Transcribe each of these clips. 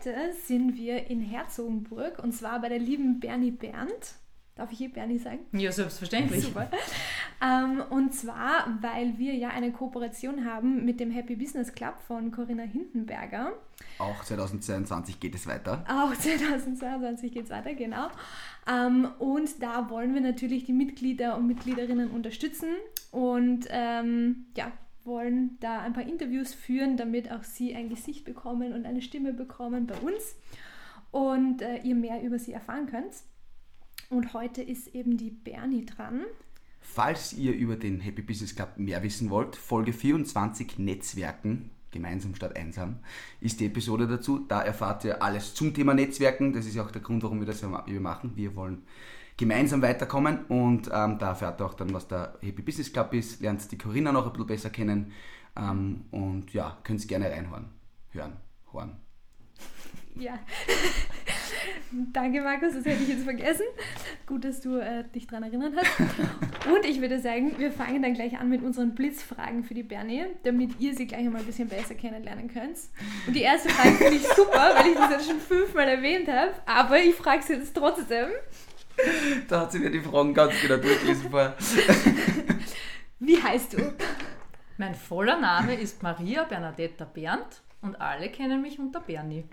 Heute sind wir in Herzogenburg und zwar bei der lieben Bernie Berndt. Darf ich hier Bernie sagen? Ja, selbstverständlich. Super. Ähm, und zwar, weil wir ja eine Kooperation haben mit dem Happy Business Club von Corinna Hindenberger. Auch 2022 geht es weiter. Auch 2022 geht es weiter, genau. Ähm, und da wollen wir natürlich die Mitglieder und Mitgliederinnen unterstützen und ähm, ja, wollen da ein paar Interviews führen, damit auch sie ein Gesicht bekommen und eine Stimme bekommen bei uns und äh, ihr mehr über sie erfahren könnt. Und heute ist eben die Bernie dran. Falls ihr über den Happy Business Club mehr wissen wollt, Folge 24 Netzwerken, gemeinsam statt einsam, ist die Episode dazu. Da erfahrt ihr alles zum Thema Netzwerken. Das ist auch der Grund, warum wir das hier machen. Wir wollen gemeinsam weiterkommen und ähm, da erfährt ihr auch dann, was der Happy Business Club ist, lernt die Corinna noch ein bisschen besser kennen ähm, und ja, könnt gerne reinhören. Hören, hören. Ja. Danke, Markus, das hätte ich jetzt vergessen. Gut, dass du äh, dich daran erinnert hast. Und ich würde sagen, wir fangen dann gleich an mit unseren Blitzfragen für die Bernie, damit ihr sie gleich einmal ein bisschen besser kennenlernen könnt. Und die erste Frage finde ich super, weil ich das jetzt schon fünfmal erwähnt habe, aber ich frage sie jetzt trotzdem. Da hat sie mir die Fragen ganz genau durchgelesen vorher. Wie heißt du? Mein voller Name ist Maria Bernadetta Berndt und alle kennen mich unter Bernie.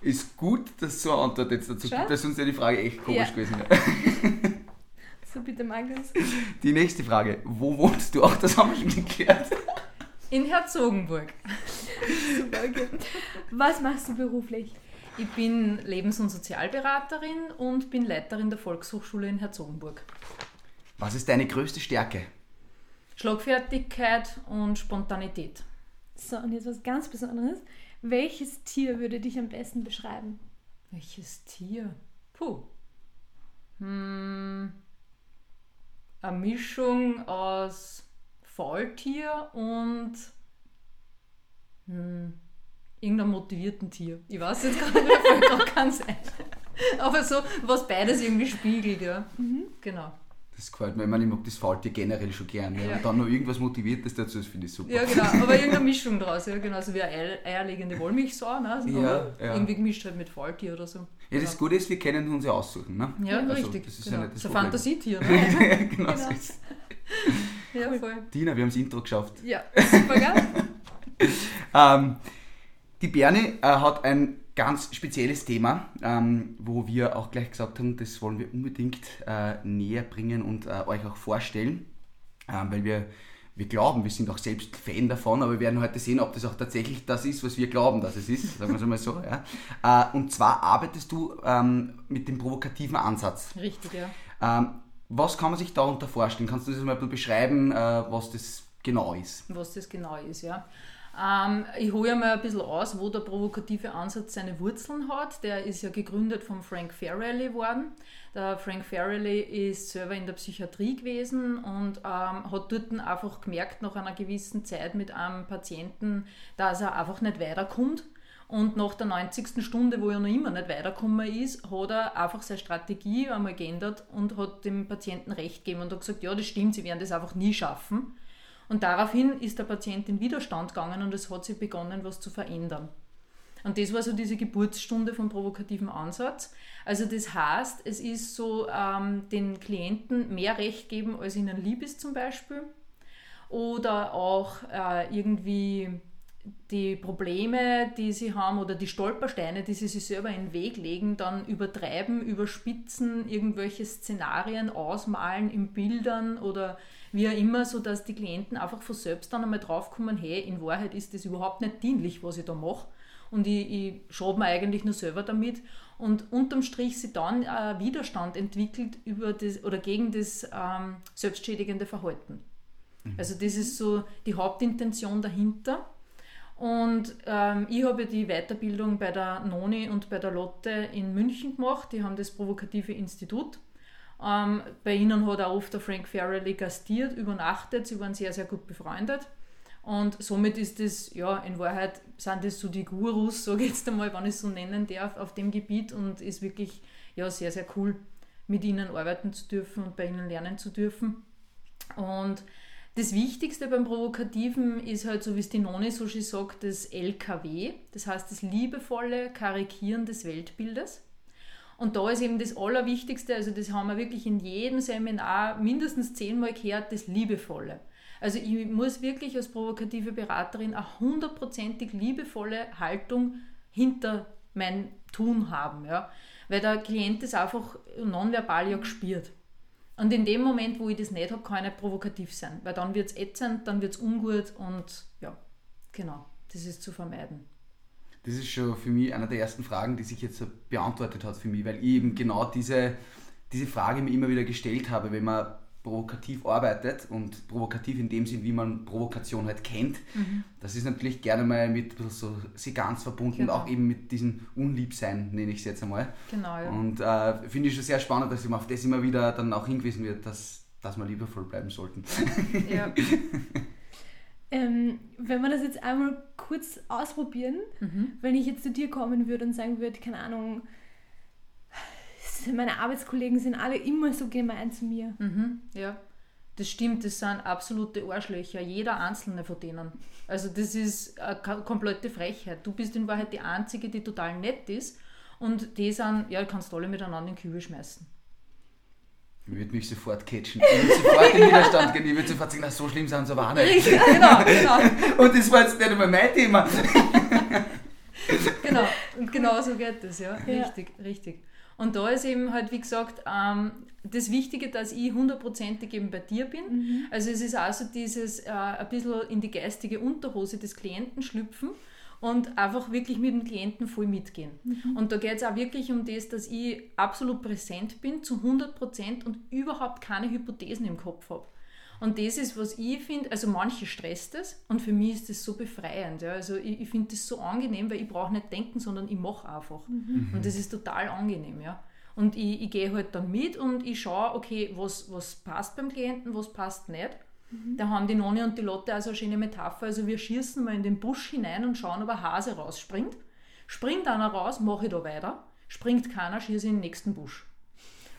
Ist gut, dass so eine Antwort jetzt dazu gibt, weil sonst wäre die Frage echt komisch Ja. gewesen. So bitte, Markus. Die nächste Frage, wo wohnst du? Auch das haben wir schon geklärt. In Herzogenburg. Super, okay. Was machst du beruflich? Ich bin Lebens- und Sozialberaterin und bin Leiterin der Volkshochschule in Herzogenburg. Was ist deine größte Stärke? Schlagfertigkeit und Spontanität. So, und jetzt was ganz Besonderes. Welches Tier würde dich am besten beschreiben? Welches Tier? Puh. Hm. Eine Mischung aus Faultier und hm, irgendeinem motivierten Tier. Ich weiß jetzt gar nicht, mir fällt gerade keins ein. Aber so, was beides irgendwie spiegelt, ja. Genau. Das gefällt mir. Ich meine, ich mag das Faultier generell schon gern. Ja. Ja. Und dann noch irgendwas Motiviertes dazu, das finde ich super. Ja, genau, aber irgendeine Mischung draus, ja, genauso wie eine Eier- eierlegende Wollmilchsau, ne? Ja, aber ja. irgendwie gemischt halt mit Faultier oder so. Ja, das Gute ist, wir können uns ja aussuchen. Ne? Ja, Also, richtig. das ist ja genau. nicht das so ein. Fantasietier, ne? genau so Genau. ist Ja, voll. Tina, wir haben das Intro geschafft. Ja, super, gell? Ähm, die Bernie äh, hat ein ganz spezielles Thema, ähm, wo wir auch gleich gesagt haben, das wollen wir unbedingt äh, näher bringen und äh, euch auch vorstellen, ähm, weil wir, wir glauben, wir sind auch selbst Fan davon, aber wir werden heute sehen, ob das auch tatsächlich das ist, was wir glauben, dass es ist, sagen wir es einmal so. Ja. Äh, und zwar arbeitest du ähm, mit dem provokativen Ansatz. Richtig, ja. Ähm, was kann man sich darunter vorstellen? Kannst du das mal beschreiben, äh, was das genau ist? was das genau ist, ja. Ähm, ich hole mal ein bisschen aus, wo der provokative Ansatz seine Wurzeln hat. Der ist ja gegründet von Frank Farrelly worden. Der Frank Farrelly ist selber in der Psychiatrie gewesen und ähm, hat dort einfach gemerkt, nach einer gewissen Zeit mit einem Patienten, dass er einfach nicht weiterkommt. Und nach der 90. Stunde, wo er noch immer nicht weitergekommen ist, hat er einfach seine Strategie einmal geändert und hat dem Patienten recht gegeben und hat gesagt, ja, das stimmt, sie werden das einfach nie schaffen. Und daraufhin ist der Patient in Widerstand gegangen und es hat sich begonnen, was zu verändern. Und das war so diese Geburtsstunde vom provokativen Ansatz. Also das heißt, es ist so, ähm, den Klienten mehr Recht geben, als ihnen lieb ist zum Beispiel. Oder auch äh, irgendwie die Probleme, die sie haben oder die Stolpersteine, die sie sich selber in den Weg legen, dann übertreiben, überspitzen, irgendwelche Szenarien ausmalen in Bildern oder wie auch immer, sodass die Klienten einfach von selbst dann einmal draufkommen, hey, in Wahrheit ist das überhaupt nicht dienlich, was ich da mache. Und ich, ich schraube mir eigentlich nur selber damit. Und unterm Strich sie dann äh, Widerstand entwickelt über das oder gegen das ähm, selbstschädigende Verhalten. Also das ist so die Hauptintention dahinter. Und ähm, ich habe die Weiterbildung bei der Noni und bei der Lotte in München gemacht. Die haben das Provokative Institut. Ähm, bei ihnen hat auch oft der Frank Farrelly gastiert, übernachtet. Sie waren sehr, sehr gut befreundet. Und somit ist das, ja, in Wahrheit sind das so die Gurus, ich jetzt einmal, wenn ich es so nennen darf, auf dem Gebiet und ist wirklich ja, sehr, sehr cool, mit ihnen arbeiten zu dürfen und bei ihnen lernen zu dürfen. Und das Wichtigste beim Provokativen ist halt, so wie es die Noni so schön sagt, das LKW, das heißt das liebevolle Karikieren des Weltbildes. Und da ist eben das Allerwichtigste, also das haben wir wirklich in jedem Seminar mindestens zehnmal gehört, das Liebevolle. Also ich muss wirklich als provokative Beraterin eine hundertprozentig liebevolle Haltung hinter mein Tun haben, ja. Weil der Klient das einfach nonverbal ja gespürt. Und in dem Moment, wo ich das nicht habe, kann ich nicht provokativ sein, weil dann wird es ätzend, dann wird es ungut und ja, genau, das ist zu vermeiden. Das ist schon für mich eine der ersten Fragen, die sich jetzt beantwortet hat für mich, weil ich eben genau diese, diese Frage mir immer wieder gestellt habe, wenn man provokativ arbeitet und provokativ in dem Sinn, wie man Provokation halt kennt. Mhm. Das ist natürlich gerne mal mit so Seganz verbunden genau. und auch eben mit diesem Unliebsein, nenne ich es jetzt einmal. Genau, ja. Und äh, finde ich schon sehr spannend, dass man auf das immer wieder dann auch hingewiesen wird, dass, dass wir liebevoll bleiben sollten. Ja. ähm, wenn wir das jetzt einmal kurz ausprobieren, mhm. wenn ich jetzt zu dir kommen würde und sagen würde, keine Ahnung, meine Arbeitskollegen sind alle immer so gemein zu mir. Mhm, ja, das stimmt, das sind absolute Arschlöcher, jeder einzelne von denen. Also das ist eine komplette Frechheit. Du bist in Wahrheit die Einzige, die total nett ist und die sind, ja, kannst alle miteinander in den Kübel schmeißen. Ich würde mich sofort catchen. Ich würde sofort in den Widerstand gehen. Ich würde sofort sagen, na, so schlimm sind sie aber auch nicht. genau, genau. Und das war jetzt nicht einmal mein Thema. genau, und genau so geht das, ja. ja. Richtig, richtig. Und da ist eben halt, wie gesagt, ähm, das Wichtige, dass ich hundertprozentig eben bei dir bin. Mhm. Also es ist also dieses äh, ein bisschen in die geistige Unterhose des Klienten schlüpfen und einfach wirklich mit dem Klienten voll mitgehen. Mhm. Und da geht es auch wirklich um das, dass ich absolut präsent bin zu 100 und überhaupt keine Hypothesen im Kopf habe. Und das ist, was ich finde, also manche stresst das und für mich ist das so befreiend. Ja. Also ich, ich finde das so angenehm, weil ich brauche nicht denken, sondern ich mache einfach. Mhm. Und das ist total angenehm. Ja. Und ich, ich gehe halt dann mit und ich schaue, okay, was, was passt beim Klienten, was passt nicht. Mhm. Da haben die Noni und die Lotte also eine schöne Metapher. Also wir schießen mal in den Busch hinein und schauen, ob ein Hase rausspringt. Springt einer raus, mache ich da weiter. Springt keiner, schieße in den nächsten Busch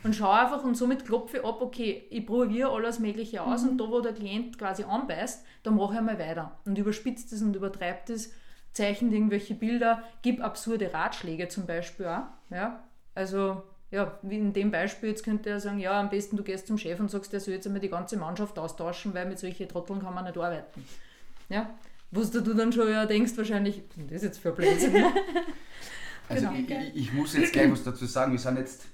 und schaue einfach und somit klopfe ich ab, okay, ich probiere alles Mögliche aus mhm. und da, wo der Klient quasi anbeißt, da mache ich einmal weiter und überspitzt es und übertreibt es, zeichnet irgendwelche Bilder, gibt absurde Ratschläge zum Beispiel auch. Ja? Also, ja, wie in dem Beispiel, jetzt könnte er sagen, ja, am besten du gehst zum Chef und sagst, der soll jetzt einmal die ganze Mannschaft austauschen, weil mit solchen Trotteln kann man nicht arbeiten. Ja? Wo du dann schon ja denkst, wahrscheinlich, was ist das jetzt für ein Blödsinn? also genau. ich, ich, muss jetzt gleich was dazu sagen, wir sind jetzt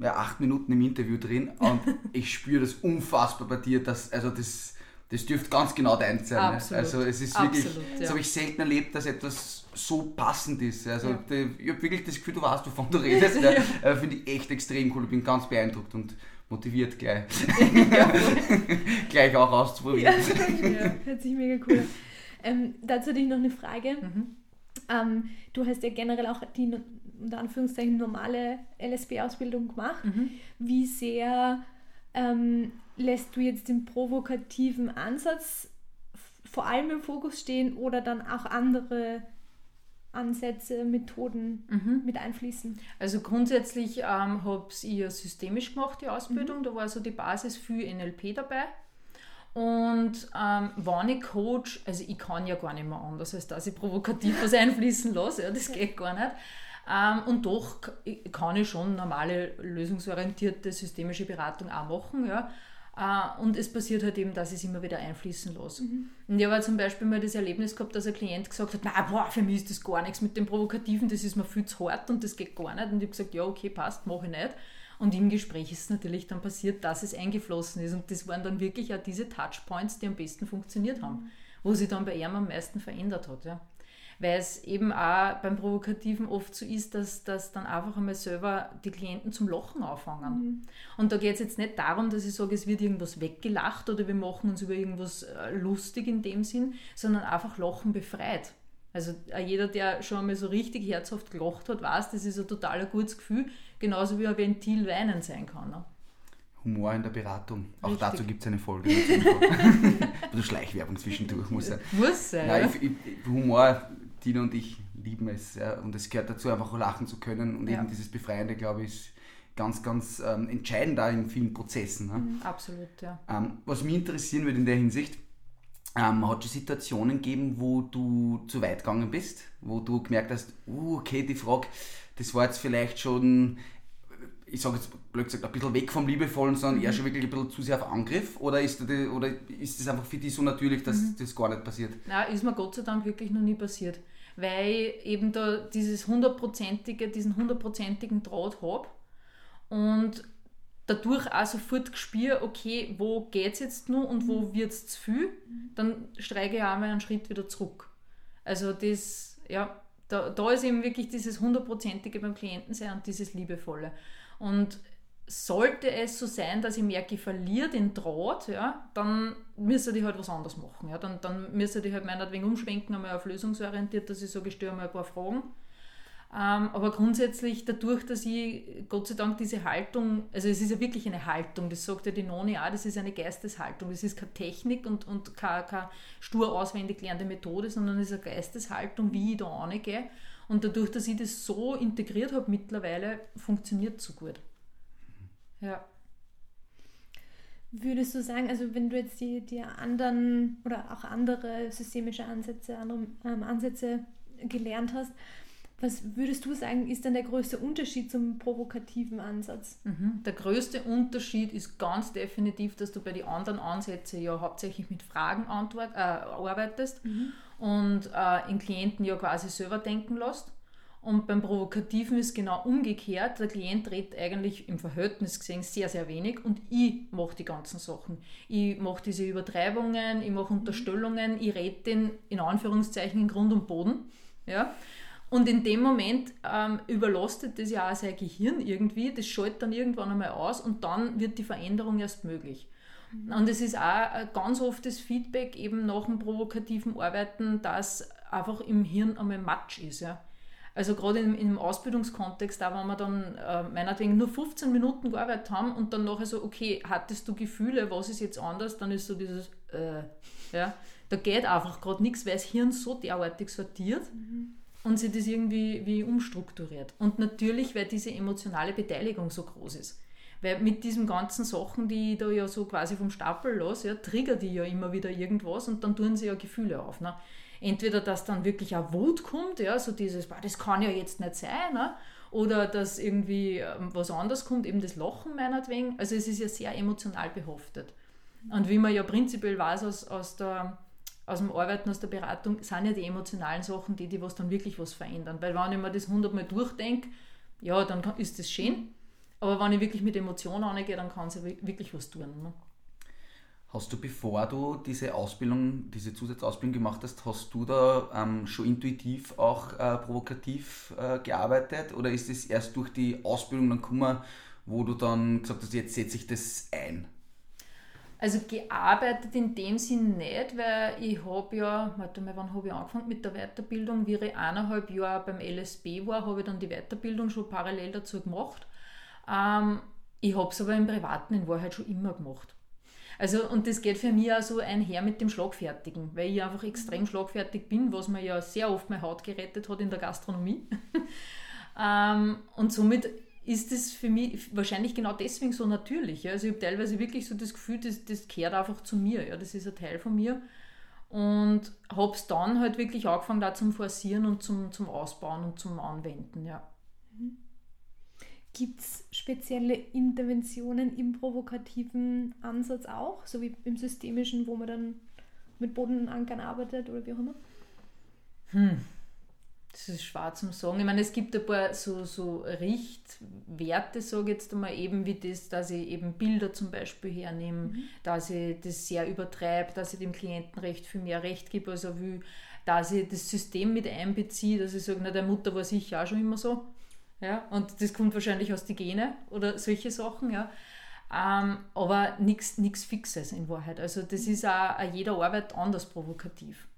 ja, acht Minuten im Interview drin und ich spüre das unfassbar bei dir, dass, also das, das dürfte ganz genau dein sein. Ne? Absolut. Also es ist wirklich, Absolut, ja. das habe ich selten erlebt, dass etwas so passend ist. Also ja. die, ich habe wirklich das Gefühl, du weißt, wovon du redest. ja. ja. Finde ich echt extrem cool. Ich bin ganz beeindruckt und motiviert gleich, gleich auch auszuprobieren. Ja, hört sich mega cool. Ähm, dazu hatte ich noch eine Frage. Mhm. Ähm, du hast ja generell auch die unter Anführungszeichen normale LSB-Ausbildung gemacht. Mhm. Wie sehr ähm, lässt du jetzt den provokativen Ansatz vor allem im Fokus stehen oder dann auch andere Ansätze, Methoden mhm. mit einfließen? Also grundsätzlich ähm, habe ich systemisch gemacht, die Ausbildung. Mhm. Da war so die Basis für NLP dabei. Und ähm, wenn ich Coach, also ich kann ja gar nicht mehr anders, als dass ich provokativ was einfließen lasse, ja, das geht gar nicht. Ähm, und doch kann ich schon normale lösungsorientierte systemische Beratung auch machen. Ja. Uh, und es passiert halt eben, dass ich es immer wieder einfließen lasse. Mhm. Und ich habe zum Beispiel mal das Erlebnis gehabt, dass ein Klient gesagt hat, na, boah, für mich ist das gar nichts mit dem Provokativen, das ist mir viel zu hart und das geht gar nicht. Und ich habe gesagt, ja, okay, passt, mache ich nicht. Und im Gespräch ist es natürlich dann passiert, dass es eingeflossen ist. Und das waren dann wirklich auch diese Touchpoints, die am besten funktioniert haben, mhm. wo sich dann bei ihm am meisten verändert hat. Ja weil es eben auch beim Provokativen oft so ist, dass, dass dann einfach einmal selber die Klienten zum Lachen auffangen. Mhm. Und da geht es jetzt nicht darum, dass ich sage, es wird irgendwas weggelacht oder wir machen uns über irgendwas äh, lustig in dem Sinn, sondern einfach Lachen befreit. Also jeder, der schon einmal so richtig herzhaft gelacht hat, weiß, das ist ein total gutes Gefühl, genauso wie ein Ventil weinen sein kann. Ne? Humor in der Beratung. Auch Richtig. dazu gibt es eine Folge. Ein bisschen Schleichwerbung zwischendurch muss sein. Muss sein. Nein, ja? ich, ich, Humor, Tina und ich lieben es. Ja, und es gehört dazu, einfach lachen zu können. Und Ja. eben dieses Befreiende, glaube ich, ist ganz, ganz ähm, entscheidend da in vielen Prozessen. Ne? Absolut, ja. Ähm, was mich interessieren würde in der Hinsicht, ähm, hat es Situationen gegeben, wo du zu weit gegangen bist, wo du gemerkt hast, uh, okay, die Frage, das war jetzt vielleicht schon, ich sage jetzt blöd gesagt, ein bisschen weg vom Liebevollen, sondern eher schon wirklich ein bisschen zu sehr auf Angriff? Oder ist, das, oder ist das einfach für dich so natürlich, dass das gar nicht passiert? Na, ist mir Gott sei Dank wirklich noch nie passiert. Weil ich eben da dieses hundertprozentige, diesen hundertprozentigen Draht habe und dadurch auch sofort gespürt, okay, wo geht es jetzt noch und wo wird es zu viel, dann streige ich auch mal einen Schritt wieder zurück. Also das, ja, da, da ist eben wirklich dieses hundertprozentige beim Klienten sein und dieses liebevolle. Und sollte es so sein, dass ich merke, ich verliere den Draht, ja, dann müsste ich halt was anderes machen. Ja. Dann, dann müsste ich halt meinetwegen umschwenken, einmal auf lösungsorientiert, dass ich sage, ich stelle mal ein paar Fragen. Ähm, aber grundsätzlich dadurch, dass ich Gott sei Dank diese Haltung, also es ist ja wirklich eine Haltung, das sagt ja die Noni auch, das ist eine Geisteshaltung, das ist keine Technik und, und keine, keine stur auswendig lernende Methode, sondern es ist eine Geisteshaltung, wie ich da angehe. Und dadurch, dass ich das so integriert habe mittlerweile, funktioniert es so gut. Ja. Würdest du sagen, also wenn du jetzt die, die anderen oder auch andere systemische Ansätze, andere ähm, Ansätze gelernt hast, was würdest du sagen, ist dann der größte Unterschied zum provokativen Ansatz? Mhm. Der größte Unterschied ist ganz definitiv, dass du bei den anderen Ansätzen ja hauptsächlich mit Fragen antwort, äh, arbeitest und äh, den Klienten ja quasi selber denken lässt. Und beim Provokativen ist genau umgekehrt. Der Klient redet eigentlich im Verhältnis gesehen sehr, sehr wenig und ich mache die ganzen Sachen. Ich mache diese Übertreibungen, ich mache Unterstellungen, ich rede den in Anführungszeichen in Grund und Boden. Ja? Und in dem Moment ähm, überlastet das ja auch sein Gehirn irgendwie, das schaltet dann irgendwann einmal aus und dann wird die Veränderung erst möglich. Und es ist auch ganz oft das Feedback eben nach dem provokativen Arbeiten, dass einfach im Hirn einmal Matsch ist. Ja. Also gerade im, im Ausbildungskontext, da wenn wir dann äh, meinetwegen nur 15 Minuten gearbeitet haben und dann nachher so, okay, hattest du Gefühle, was ist jetzt anders, dann ist so dieses, äh, ja, da geht einfach gerade nichts, weil das Hirn so derartig sortiert und sich das irgendwie wie umstrukturiert. Und natürlich, weil diese emotionale Beteiligung so groß ist. Weil mit diesen ganzen Sachen, die ich da ja so quasi vom Stapel lasse, ja, triggert die ja immer wieder irgendwas und dann tun sie ja Gefühle auf. Ne? Entweder, dass dann wirklich auch Wut kommt, ja, so dieses, "Boah, das kann ja jetzt nicht sein, ne? oder dass irgendwie ähm, was anderes kommt, eben das Lachen meinetwegen. Also es ist ja sehr emotional behaftet. Und wie man ja prinzipiell weiß aus, aus, der, aus dem Arbeiten, aus der Beratung, sind ja die emotionalen Sachen die, die was dann wirklich was verändern. Weil wenn ich mir das hundertmal durchdenke, ja, dann ist das schön. Aber wenn ich wirklich mit Emotionen angehe, dann kann wi- wirklich was tun. Ne? Hast du, bevor du diese Ausbildung, diese Zusatzausbildung gemacht hast, hast du da ähm, schon intuitiv auch äh, provokativ äh, gearbeitet? Oder ist es erst durch die Ausbildung dann gekommen, wo du dann gesagt hast, jetzt setze ich das ein? Also gearbeitet in dem Sinn nicht, weil ich habe ja, warte mal, wann habe ich angefangen mit der Weiterbildung? Wie ich eineinhalb Jahre beim LSB war, habe ich dann die Weiterbildung schon parallel dazu gemacht. Ähm, ich habe es aber im Privaten in Wahrheit schon immer gemacht. Also, und das geht für mich auch so einher mit dem Schlagfertigen, weil ich einfach extrem schlagfertig bin, was mir ja sehr oft meine Haut gerettet hat in der Gastronomie. ähm, und somit ist das für mich wahrscheinlich genau deswegen so natürlich. Ja? Also ich habe teilweise wirklich so das Gefühl, das, das gehört einfach zu mir. Ja? Das ist ein Teil von mir. Und habe es dann halt wirklich angefangen, da zum Forcieren und zum, zum Ausbauen und zum Anwenden. Ja. Gibt es spezielle Interventionen im provokativen Ansatz auch, so wie im systemischen, wo man dann mit Bodenankern arbeitet oder wie auch immer? Das ist schwer zum sagen. Ich meine, es gibt ein paar so, so Richtwerte, sage ich jetzt einmal, eben wie das, dass ich eben Bilder zum Beispiel hernehme, dass ich das sehr übertreibe, dass ich dem Klienten recht viel mehr Recht gebe, als er will, dass ich das System mit einbeziehe, dass ich sage, na, der Mutter war sicher auch schon immer so. Ja, und das kommt wahrscheinlich aus den Gene oder solche Sachen, ja. Ähm, aber nichts Fixes in Wahrheit. Also das ist auch, auch jeder Arbeit anders provokativ.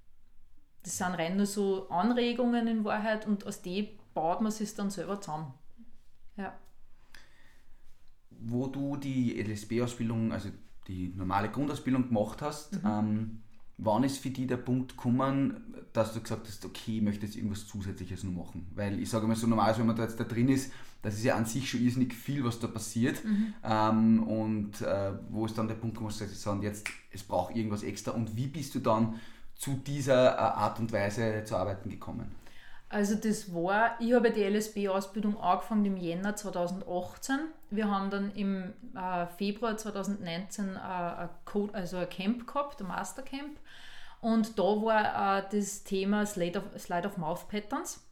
Das sind rein nur so Anregungen in Wahrheit und aus dem baut man sich dann selber zusammen. Ja. Wo du die LSB-Ausbildung, also die normale Grundausbildung gemacht hast, mhm. ähm, wann ist für dich der Punkt gekommen, dass du gesagt hast, okay, ich möchte jetzt irgendwas Zusätzliches noch machen? Weil ich sage mal so, normal, wenn man da jetzt da drin ist, das ist ja an sich schon irrsinnig viel, was da passiert. Mhm. Ähm, und äh, wo ist dann der Punkt, wo du sagst, jetzt, es braucht irgendwas extra. Und wie bist du dann zu dieser äh, Art und Weise zu arbeiten gekommen? Also das war, ich habe die LSB-Ausbildung angefangen im Jänner 2018. Wir haben dann im äh, Februar 2019 äh, ein, also ein Camp gehabt, ein Mastercamp. Und da war äh, das Thema Slide of, of Mouth Patterns.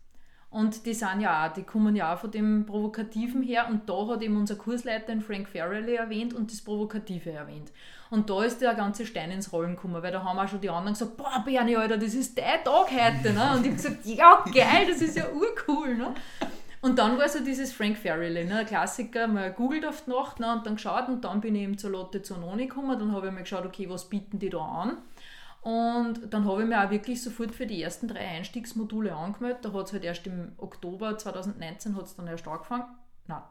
Und die sind ja auch, die kommen ja auch von dem Provokativen her. Und da hat eben unser Kursleiter Frank Farrelly erwähnt und das Provokative erwähnt. Und da ist der ganze Stein ins Rollen gekommen, weil da haben auch schon die anderen gesagt, boah Bernie, Alter, das ist dein Tag heute. Ne? Und ich habe gesagt, ja geil, das ist ja urcool. Ne? Und dann war so dieses Frank Farrelly, ne, Klassiker, mal googelt auf die Nacht ne, und dann geschaut und dann bin ich eben zur Lotte Zanoni gekommen, dann habe ich mir geschaut, okay, was bieten die da an? Und dann habe ich mir auch wirklich sofort für die ersten drei Einstiegsmodule angemeldet. Da hat es halt erst im Oktober 2019 hat's dann erst angefangen. Nein,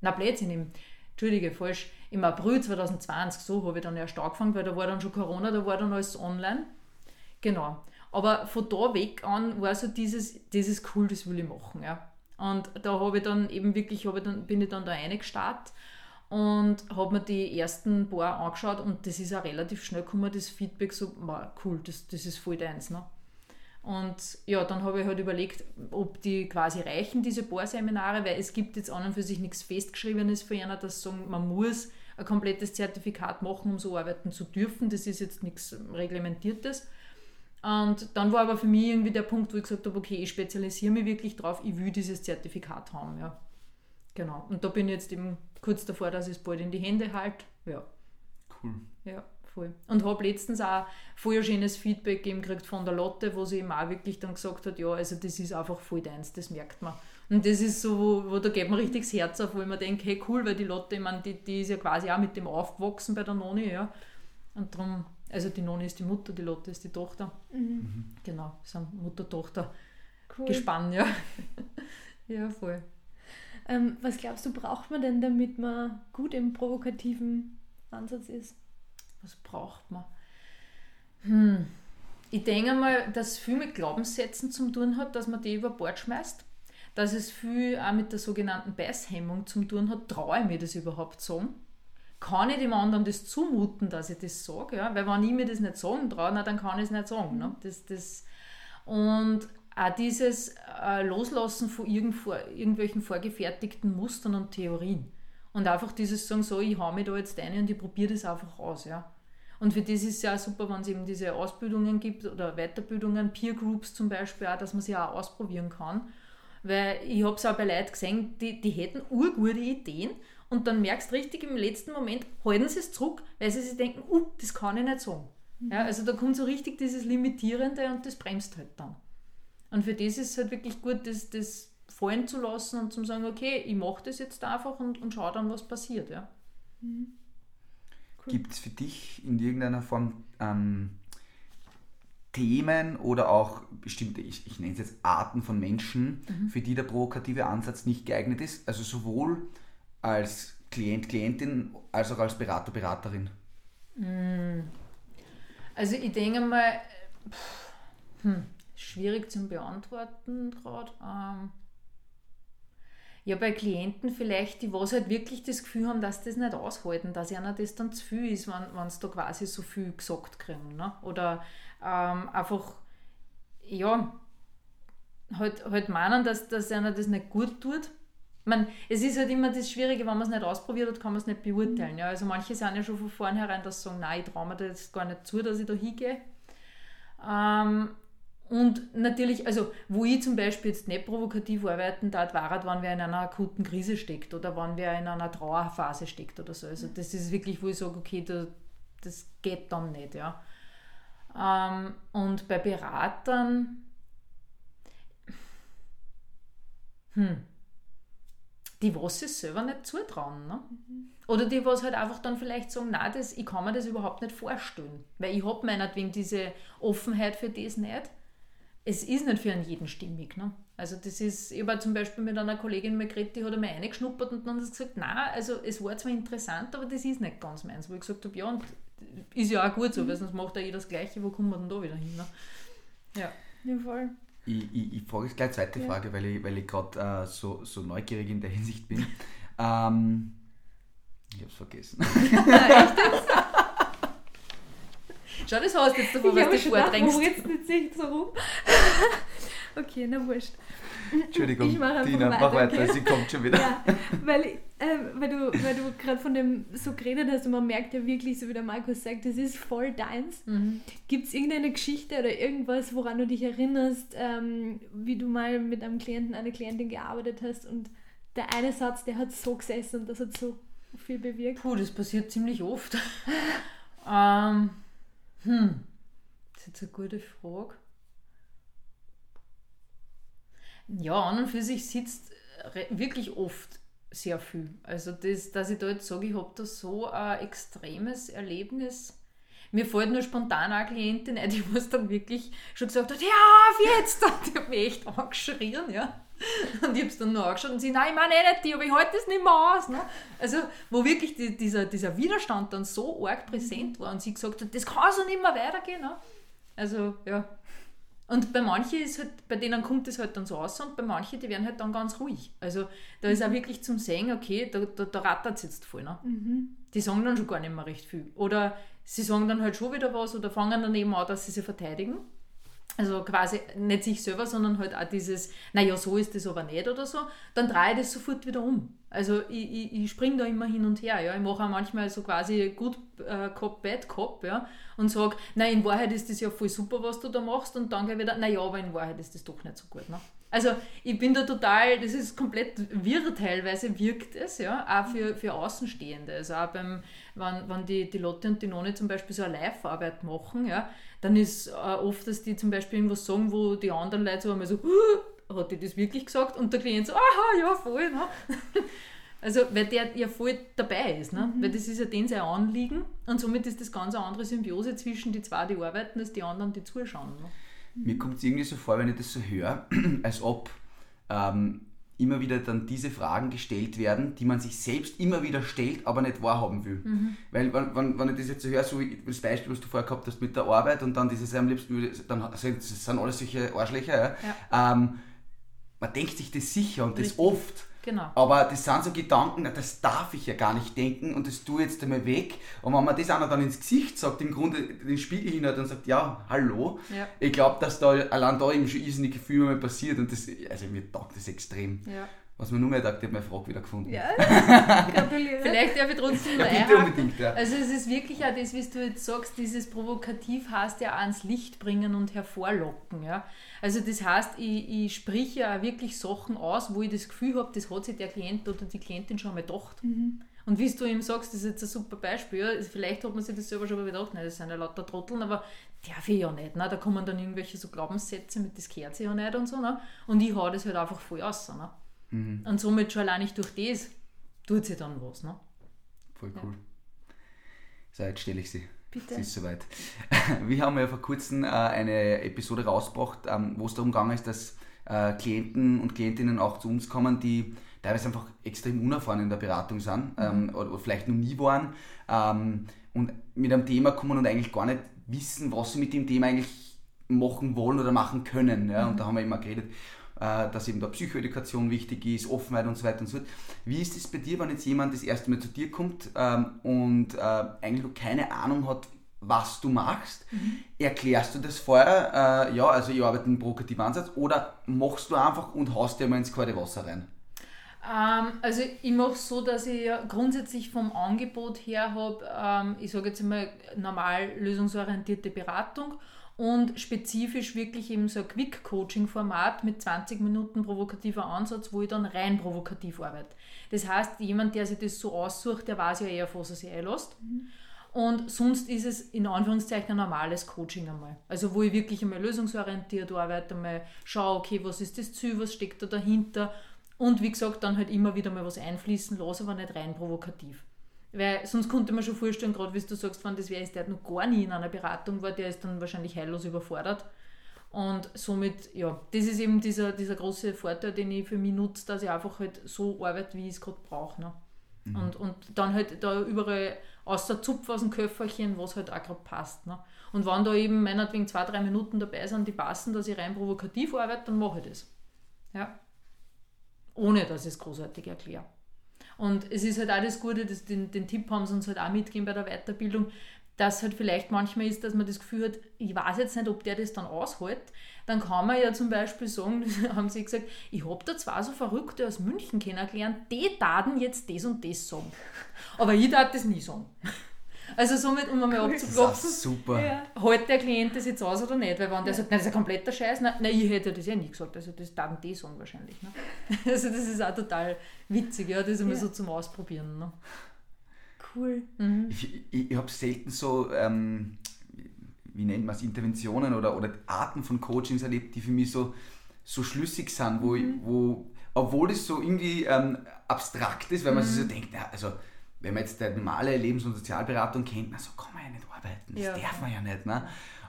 nein, Blödsinn, im, Entschuldige, falsch, im April 2020, so habe ich dann erst angefangen, weil da war dann schon Corona, da war dann alles online. Genau. Aber von da weg an war so dieses, dieses cool, das will ich machen. Ja. Und da habe ich dann eben wirklich, ich dann, bin ich dann da reingestartet und habe mir die ersten paar angeschaut und das ist auch relativ schnell gekommen, das Feedback so, cool, das, das ist voll deins. Ne? Und ja, dann habe ich halt überlegt, ob die quasi reichen, diese Bohrseminare, weil es gibt jetzt an und für sich nichts Festgeschriebenes für einer, dass sagen, man muss ein komplettes Zertifikat machen, um so arbeiten zu dürfen. Das ist jetzt nichts Reglementiertes. Und dann war aber für mich irgendwie der Punkt, wo ich gesagt habe, okay, ich spezialisiere mich wirklich drauf, ich will dieses Zertifikat haben. Ja. Genau. Und da bin ich jetzt eben kurz davor, dass ich es bald in die Hände halte. Ja. Cool. Ja, voll. Und habe letztens auch voll schönes Feedback gegeben gekriegt von der Lotte, wo sie eben auch wirklich dann gesagt hat, ja, also das ist einfach voll deins, das merkt man. Und das ist so, wo, wo da geht man richtig das Herz auf, wo ich mir denke, hey cool, weil die Lotte, ich meine, die, die ist ja quasi auch mit dem aufgewachsen bei der Noni, ja. Und darum, also die Noni ist die Mutter, die Lotte ist die Tochter. Mhm. Genau, sind Mutter-Tochter. Cool. Gespann, ja. ja, voll. Ähm, was glaubst du, braucht man denn, damit man gut im provokativen Ansatz ist? Was braucht man? Hm. Ich denke mal, dass es viel mit Glaubenssätzen zu tun hat, dass man die über Bord schmeißt. Dass es viel auch mit der sogenannten Beißhemmung zu tun hat. Traue ich mir das überhaupt sagen? Kann ich dem anderen das zumuten, dass ich das sage? Ja? Weil wenn ich mir das nicht sagen traue, dann kann ich es nicht sagen. Ne? Das, das, und auch dieses äh, Loslassen von irgendwelchen vorgefertigten Mustern und Theorien. Und einfach dieses sagen, so, ich hau mich da jetzt rein und ich probiere das einfach aus. Ja. Und für das ist es ja super, wenn es eben diese Ausbildungen gibt oder Weiterbildungen, Peer Groups zum Beispiel, auch, dass man sie auch ausprobieren kann. Weil ich habe es auch bei Leuten gesehen, die, die hätten urgute Ideen und dann merkst du richtig im letzten Moment, halten sie es zurück, weil sie sich denken, uh, das kann ich nicht sagen. Mhm. Ja, also da kommt so richtig dieses Limitierende und das bremst halt dann. Und für das ist es halt wirklich gut, das, das fallen zu lassen und zu sagen, okay, ich mache das jetzt einfach und, und schaue dann, was passiert. Ja. Mhm. Cool. Gibt es für dich in irgendeiner Form ähm, Themen oder auch bestimmte, ich, ich nenne es jetzt Arten von Menschen, mhm. für die der provokative Ansatz nicht geeignet ist? Also sowohl als Klient, Klientin als auch als Berater, Beraterin? Mhm. Also ich denke mal, pff, hm, schwierig zu beantworten gerade. Ähm, ja, bei Klienten vielleicht, die was halt wirklich das Gefühl haben, dass das nicht aushalten, dass ihnen das dann zu viel ist, wenn sie da quasi so viel gesagt kriegen. Ne? Oder ähm, einfach, ja, halt, halt meinen, dass, dass einer das nicht gut tut. Man, es ist halt immer das Schwierige, wenn man es nicht ausprobiert hat, kann man es nicht beurteilen. Ja? Also manche sind ja schon von vornherein, dass sie sagen, nein, ich traue mir das gar nicht zu, dass ich da hingehe. Ähm, und natürlich, also wo ich zum Beispiel jetzt nicht provokativ arbeiten darf, war halt, wenn wer in einer akuten Krise steckt oder wenn wer in einer Trauerphase steckt oder so. Also das ist wirklich, wo ich sage, okay, da, das geht dann nicht, ja. Ähm, und bei Beratern, hm, die was sich selber nicht zutrauen. Ne? Mhm. Oder die was halt einfach dann vielleicht sagen, nein, das, ich kann mir das überhaupt nicht vorstellen. Weil ich habe meinetwegen diese Offenheit für das nicht. es ist nicht für einen jeden stimmig. Ne? Also das ist, ich habe zum Beispiel mit einer Kollegin mal die hat einmal reingeschnuppert und dann hat sie gesagt, nein, also es war zwar interessant, aber das ist nicht ganz meins. Wo ich gesagt habe, ja, und ist ja auch gut so, weil sonst macht ja jeder das Gleiche, wo kommen wir denn da wieder hin? Ne? Ja. ja, voll. Ich, ich, ich frage jetzt gleich eine zweite ja. Frage, weil ich, weil ich gerade äh, so, so neugierig in der Hinsicht bin. ähm, ich habe es vergessen. Schau, das hast du jetzt davon, was du vordrängst. Wo jetzt nicht sich so rum? okay, na wurscht. Entschuddigung, ich mach Tina, weiter, mach weiter, okay? sie kommt schon wieder. Ja, weil, äh, weil du, weil du gerade von dem so geredet hast und man merkt ja wirklich, so wie der Markus sagt, das ist voll deins. Mhm. Gibt es irgendeine Geschichte oder irgendwas, woran du dich erinnerst, ähm, wie du mal mit einem Klienten, einer Klientin gearbeitet hast und der eine Satz, der hat so gesessen und das hat so viel bewirkt? Puh, das passiert ziemlich oft. ähm, hm, das ist jetzt eine gute Frage. Ja, an und für sich sitzt wirklich oft sehr viel. Also, das, dass ich da jetzt sage, ich habe da so ein extremes Erlebnis. Mir fällt nur spontan eine Klientin ein, die was dann wirklich schon gesagt hat, ja, auf jetzt! Und die hat mich echt angeschrien, ja. Und ich habe es dann noch angeschaut und sie, nein, ich meine eh nicht die, aber ich halte das nicht mehr aus. Ne? Also, wo wirklich die, dieser, dieser Widerstand dann so arg präsent war und sie gesagt hat, das kann so nicht mehr weitergehen. Ne? Also, ja. Und bei manchen ist halt, bei denen kommt es halt dann so aus und bei manchen, die werden halt dann ganz ruhig. Also da ist auch mhm. wirklich zum Sehen, okay, da, da, da rattert es jetzt voll. Ne? Mhm. Die sagen dann schon gar nicht mehr recht viel. Oder sie sagen dann halt schon wieder was oder fangen dann eben an, dass sie sich verteidigen. Also quasi nicht sich selber, sondern halt auch dieses, naja, so ist das aber nicht oder so, dann drehe ich das sofort wieder um. Also ich, ich, ich springe da immer hin und her. Ja. Ich mache auch manchmal so quasi Good äh, Cop, Bad Cop ja, und sage, nein, in Wahrheit ist das ja voll super, was du da machst und dann gehe ich wieder, naja, aber in Wahrheit ist das doch nicht so gut. Ne? Also ich bin da total, das ist komplett wirr teilweise, wirkt es, ja, auch für, für Außenstehende. Also auch beim, wenn, wenn die, die Lotte und die Noni zum Beispiel so eine Live-Arbeit machen, ja, dann ist äh, oft, dass die zum Beispiel irgendwas sagen, wo die anderen Leute so einmal so, hat die das wirklich gesagt? Und der Klient so, aha, ja, voll. Ne? Also, weil der ja voll dabei ist, ne? Mhm. weil das ist ja den sein Anliegen und somit ist das ganz eine andere Symbiose zwischen die zwei, die arbeiten, als die anderen, die zuschauen. Ne? Mir kommt es irgendwie so vor, wenn ich das so höre, als ob ähm, immer wieder dann diese Fragen gestellt werden, die man sich selbst immer wieder stellt, aber nicht wahrhaben will. Mhm. Weil, wenn, wenn, wenn ich das jetzt so höre, so wie das Beispiel, was du vorher gehabt hast mit der Arbeit und dann dieses am liebsten, dann sind, das sind alles solche Arschlöcher, ja. ja. Ähm, man denkt sich das sicher und Richtig. das oft. Genau. Aber das sind so Gedanken, das darf ich ja gar nicht denken und das tue ich jetzt einmal weg. Und wenn man das einer dann ins Gesicht sagt, im Grunde den Spiegel hinhält und sagt, ja, hallo, ja. ich glaube, dass da allein da eben schon irrsinnig Gefühl mal passiert und das, also mir taugt das extrem. Ja. Was man nur mehr gedacht, ich habe meine Frage wieder gefunden. Ja, gratuliere. Vielleicht darf ich trotzdem ja, bitte unbedingt, ja. Also es ist wirklich auch das, wie du jetzt sagst, dieses Provokativ heißt ja ans Licht bringen und hervorlocken. Ja? Also das heißt, ich, ich spreche ja wirklich Sachen aus, wo ich das Gefühl habe, das hat sich der Klient oder die Klientin schon mal gedacht. Mhm. Und wie du ihm sagst, das ist jetzt ein super Beispiel. Ja? Vielleicht hat man sich das selber schon mal gedacht, nein, das sind ja lauter Trotteln, aber darf ich ja nicht. Ne? Da kommen dann irgendwelche so Glaubenssätze mit, das gehört sich ja nicht und so. Ne? Und ich hau das halt einfach voll aus. Ne? Mhm. Und somit schon allein nicht durch das tut sie dann was. Ne? Voll cool. Ja. So, jetzt stelle ich sie. Bitte. Es ist soweit. Wir haben ja vor kurzem äh, eine Episode rausgebracht, ähm, wo es darum gegangen ist, dass äh, Klienten und Klientinnen auch zu uns kommen, die teilweise einfach extrem unerfahren in der Beratung sind ähm, mhm. oder, vielleicht noch nie waren ähm, und mit einem Thema kommen und eigentlich gar nicht wissen, was sie mit dem Thema eigentlich machen wollen oder machen können. Ja? Und mhm. da haben wir immer geredet, dass eben da Psychoedukation wichtig ist, Offenheit und so weiter und so fort. Wie ist es bei dir, wenn jetzt jemand das erste Mal zu dir kommt ähm, und äh, eigentlich noch keine Ahnung hat, was du machst? Mhm. Erklärst du das vorher, äh, ja, also ich arbeite einen provokativen Ansatz, oder machst du einfach und haust dir mal ins kalte Wasser rein? Ähm, also ich mache es so, dass ich grundsätzlich vom Angebot her habe, ähm, ich sage jetzt einmal normal lösungsorientierte Beratung und spezifisch wirklich eben so ein Quick-Coaching-Format mit 20 Minuten provokativer Ansatz, wo ich dann rein provokativ arbeite. Das heißt, jemand, der sich das so aussucht, der weiß ja eher, auf was er sich einlässt. Mhm. Und sonst ist es in Anführungszeichen ein normales Coaching einmal. Also wo ich wirklich einmal lösungsorientiert arbeite, einmal schaue, okay, was ist das Ziel, was steckt da dahinter und wie gesagt, dann halt immer wieder mal was einfließen lasse, aber nicht rein provokativ. Weil sonst konnte man schon vorstellen, gerade wie du sagst, wenn das wäre, ist der noch gar nie in einer Beratung war, der ist dann wahrscheinlich heillos überfordert. Und somit, ja, das ist eben dieser, dieser große Vorteil, den ich für mich nutze, dass ich einfach halt so arbeite, wie ich es gerade brauche. Ne? Mhm. Und, und dann halt da überall aus der Zupf aus dem Köfferchen, was halt auch gerade passt. Ne? Und wenn da eben meinetwegen zwei, drei Minuten dabei sind, die passen, dass ich rein provokativ arbeite, dann mache ich das. Ja. Ohne dass ich es großartig erkläre. Und es ist halt auch das Gute, dass den, den Tipp haben sie uns halt auch mitgegeben bei der Weiterbildung, dass halt vielleicht manchmal ist, dass man das Gefühl hat, ich weiß jetzt nicht, ob der das dann aushält, dann kann man ja zum Beispiel sagen, haben sie gesagt, ich habe da zwei so Verrückte aus München kennengelernt, die taten jetzt das und das sagen. Aber ich darf das nie sagen. Also somit, um einmal abzuklopfen, super. Ja. hält der Klient das jetzt aus oder nicht? Weil wenn der sagt, nein, das ist ein kompletter Scheiß, nein, nein ich hätte das ja nie gesagt. Also das taten die sagen wahrscheinlich. Ne? Also das ist auch total witzig, ja, das einmal ja. so zum Ausprobieren. Ne? Cool. Mhm. Ich, ich, ich habe selten so, ähm, wie nennt man es, Interventionen oder, oder Arten von Coachings erlebt, die für mich so, so schlüssig sind, wo, mhm. wo obwohl es so irgendwie ähm, abstrakt ist, weil man mhm. sich so denkt, ja, also wenn man jetzt die normale Lebens- und Sozialberatung kennt, na, so kann man ja nicht arbeiten, das ja. darf man ja nicht. Ne?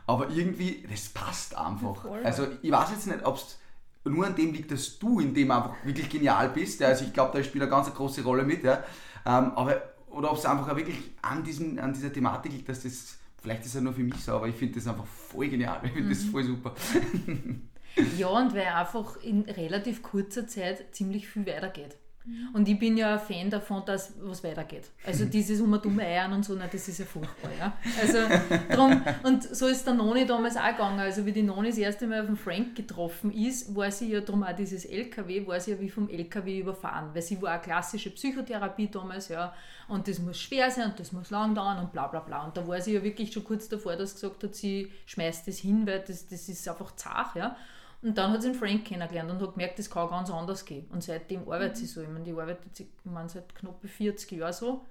Aber irgendwie, das passt einfach. Voll. Also ich weiß jetzt nicht, ob es nur an dem liegt, dass du in dem einfach wirklich genial bist. Ja? Also ich glaube, da spielt eine ganz große Rolle mit. Ja? Ähm, aber, oder ob es einfach auch wirklich an, diesen, an dieser Thematik liegt, dass das, vielleicht ist es ja nur für mich so, aber ich finde das einfach voll genial. Ich finde mhm. das voll super. ja, und weil einfach in relativ kurzer Zeit ziemlich viel weitergeht. Mhm. Und ich bin ja ein Fan davon, dass was weitergeht. Also dieses um dumme Eiern und so, na, das ist ja furchtbar. Ja? Also drum, und so ist der Noni damals auch gegangen. Also wie die Noni das erste Mal auf den Frank getroffen ist, war sie ja drum auch dieses LKW, war sie ja wie vom LKW überfahren. Weil sie war eine klassische Psychotherapie damals, ja. Und das muss schwer sein und das muss lang dauern und bla bla bla. Und da war sie ja wirklich schon kurz davor, dass sie gesagt hat, sie schmeißt das hin, weil das, das ist einfach zart, ja. Und dann hat sie einen Frank kennengelernt und hat gemerkt, das kann ganz anders gehen. Und seitdem arbeitet mhm. sie so. Ich meine, die arbeitet ich meine, seit knapp 40 Jahren so.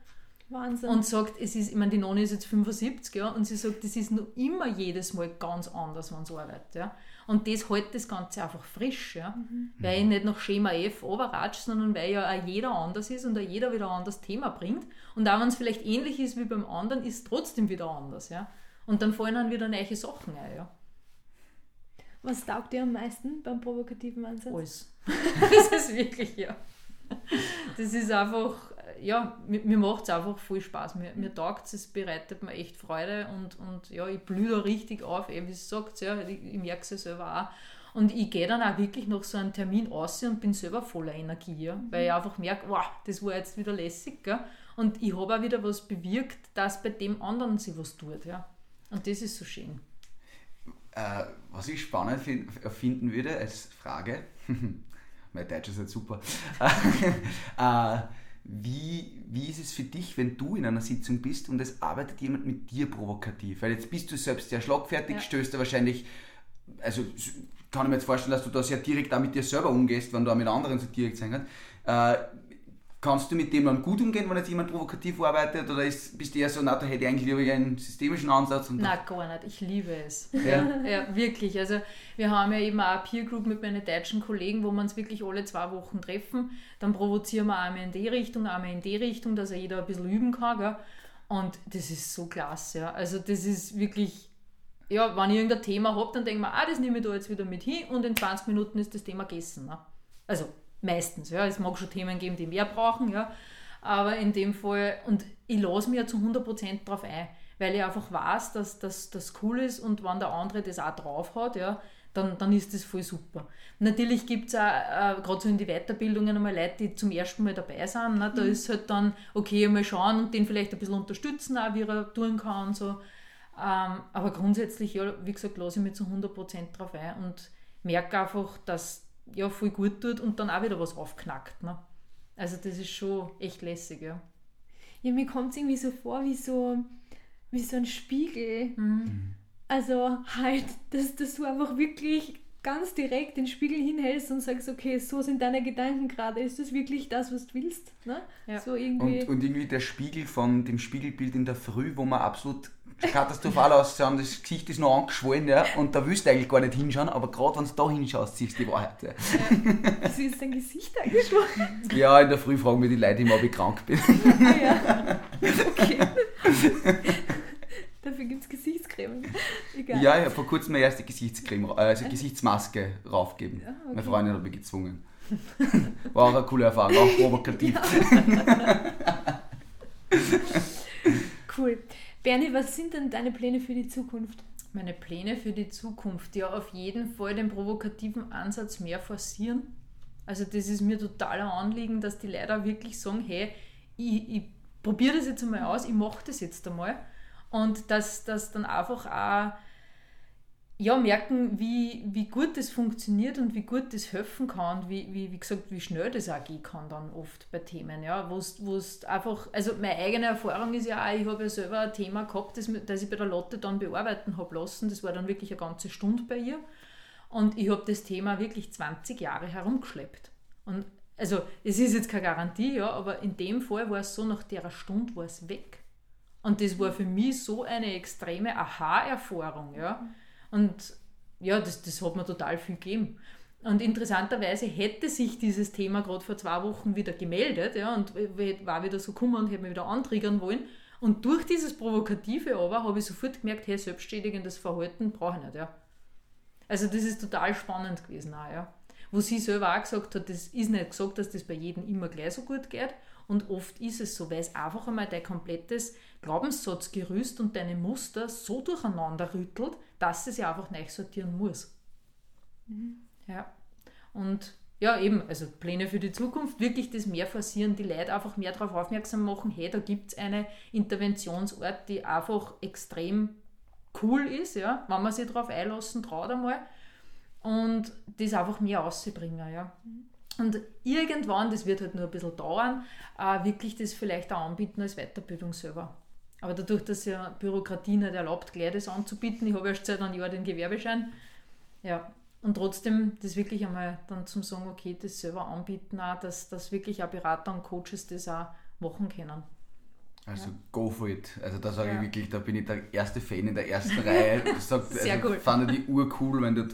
Wahnsinn. Und sagt, es ist, ich meine, die Noni ist jetzt 75, ja, und sie sagt, das ist noch immer jedes Mal ganz anders, wenn sie arbeitet. Ja. Und das hält das Ganze einfach frisch, ja. Mhm. Weil ich nicht nach Schema F overratscht, sondern weil ja auch jeder anders ist und auch jeder wieder ein anderes Thema bringt. Und auch wenn es vielleicht ähnlich ist wie beim anderen, ist es trotzdem wieder anders, ja. Und dann fallen dann wieder neue Sachen ein, ja. Was taugt dir am meisten beim provokativen Ansatz? Alles. das ist wirklich, ja. Das ist einfach, ja, mir, mir macht es einfach viel Spaß. Mir, mir taugt es, es bereitet mir echt Freude und, und ja, ich blühe da richtig auf, eben wie es sagt, ja, ich, ich merke es ja selber auch. Und ich gehe dann auch wirklich nach so einem Termin aus und bin selber voller Energie, ja, weil ich einfach merke, wow, das war jetzt wieder lässig. Gell? Und ich habe auch wieder was bewirkt, dass bei dem anderen sie was tut. Ja. Und das ist so schön. Äh, was ich spannend find, finden würde als Frage, mein Deutsch ist jetzt super, äh, wie, wie ist es für dich, wenn du in einer Sitzung bist und es arbeitet jemand mit dir provokativ? Weil jetzt bist du selbst sehr schlagfertig, ja. stößt du wahrscheinlich, also kann ich mir jetzt vorstellen, dass du da sehr direkt auch mit dir selber umgehst, wenn du auch mit anderen so direkt sein kannst. Äh, Kannst du mit dem dann gut umgehen, wenn jetzt jemand provokativ arbeitet? Oder ist, bist du eher so, na, da hätte ich eigentlich lieber einen systemischen Ansatz? Und Nein, gar nicht. Ich liebe es. Ja. ja, wirklich. Also wir haben ja eben auch eine Peer Group mit meinen deutschen Kollegen, wo wir uns wirklich alle zwei Wochen treffen. Dann provozieren wir einmal in die Richtung, einmal in die Richtung, dass jeder ein bisschen üben kann. Gell? Und das ist so klasse. Ja. Also das ist wirklich, ja, wenn ich irgendein Thema habe, dann denke ich mir, ah, das nehme ich da jetzt wieder mit hin und in 20 Minuten ist das Thema gegessen. Ne? Also Meistens, ja. Es mag schon Themen geben, die mehr brauchen, ja. Aber in dem Fall, und ich lasse mich ja zu 100% drauf ein, weil ich einfach weiß, dass das cool ist und wenn der andere das auch drauf hat, ja, dann, dann ist das voll super. Natürlich gibt es auch, äh, gerade so in die Weiterbildungen einmal Leute, die zum ersten Mal dabei sind. Ne? Da mhm. ist halt dann, okay, mal schauen und den vielleicht ein bisschen unterstützen, auch, wie er tun kann und so. Ähm, aber grundsätzlich, ja, wie gesagt, lasse ich mich zu 100% drauf ein und merke einfach, dass ja, voll gut tut und dann auch wieder was aufknackt. Ne? Also das ist schon echt lässig, ja. Ja, mir kommt es irgendwie so vor wie so, wie so ein Spiegel. Mhm. Also halt, dass, dass du einfach wirklich ganz direkt den Spiegel hinhältst und sagst, okay, so sind deine Gedanken gerade. Ist das wirklich das, was du willst? Ne? Ja. So irgendwie. Und, und irgendwie der Spiegel von dem Spiegelbild in der Früh, wo man absolut katastrophal aussehen, das Gesicht ist noch angeschwollen, ja, und da willst du eigentlich gar nicht hinschauen, aber gerade wenn du da hinschaust, siehst du die Wahrheit. Ja. Wieso ist dein Gesicht angeschwollen? Ja, in der Früh fragen mich die Leute immer, ob ich krank bin. Ah, ja. Okay. Dafür gibt es Gesichtscreme. Egal. Ja, ich habe vor kurzem meine erste Gesichtscreme, äh, also Gesichtsmaske raufgegeben. Ja, okay. Meine Freundin hat mich gezwungen. War auch eine coole Erfahrung, auch provokativ. Cool. Bernie, was sind denn deine Pläne für die Zukunft? Meine Pläne für die Zukunft, ja, auf jeden Fall den provokativen Ansatz mehr forcieren. Also das ist mir total ein Anliegen, dass die Leute wirklich sagen, hey, ich, ich probiere das jetzt einmal aus, ich mache das jetzt einmal. Und dass das dann einfach auch ja, merken, wie, wie gut das funktioniert und wie gut das helfen kann und wie, wie, wie gesagt, wie schnell das auch gehen kann dann oft bei Themen, ja, wo es einfach, also meine eigene Erfahrung ist ja auch, ich habe ja selber ein Thema gehabt, das, das ich bei der Lotte dann bearbeiten habe lassen, das war dann wirklich eine ganze Stunde bei ihr. Und ich habe das Thema wirklich 20 Jahre herumgeschleppt. Und also es ist jetzt keine Garantie, ja, aber in dem Fall war es so, nach der Stunde war es weg. Und das war für mich so eine extreme Aha-Erfahrung, ja, und ja, das, das hat mir total viel gegeben. Und interessanterweise hätte sich dieses Thema gerade vor zwei Wochen wieder gemeldet ja, und war wieder so gekommen und hätte mich wieder antriggern wollen. Und durch dieses Provokative aber habe ich sofort gemerkt, hey, selbstständiges Verhalten brauche ich nicht. Ja. Also das ist total spannend gewesen auch, ja. Wo sie selber auch gesagt hat, das ist nicht gesagt, dass das bei jedem immer gleich so gut geht. Und oft ist es so, weil es einfach einmal dein komplettes Glaubenssatzgerüst und deine Muster so durcheinander rüttelt, dass es ja einfach neu sortieren muss. Mhm. Ja. Und ja, eben, also Pläne für die Zukunft, wirklich das mehr forcieren, die Leute einfach mehr darauf aufmerksam machen, hey, da gibt es eine Interventionsort, die einfach extrem cool ist, ja, wenn man sich darauf einlassen traut einmal und das einfach mehr auszubringen, ja. Mhm. Und irgendwann, das wird halt nur ein bisschen dauern, äh, wirklich das vielleicht auch anbieten als Weiterbildung selber. Aber dadurch, dass ja Bürokratie nicht erlaubt, gleich das anzubieten, ich habe erst seit einem Jahr den Gewerbeschein, ja, und trotzdem das wirklich einmal dann zum sagen, okay, das selber anbieten, auch, dass, dass wirklich auch Berater und Coaches das auch machen können. Also ja. go for it. Also da sage ja. ich wirklich, da bin ich der erste Fan in der ersten Reihe. Ich sag, Sehr also, gut. fand ich urcool, wenn du,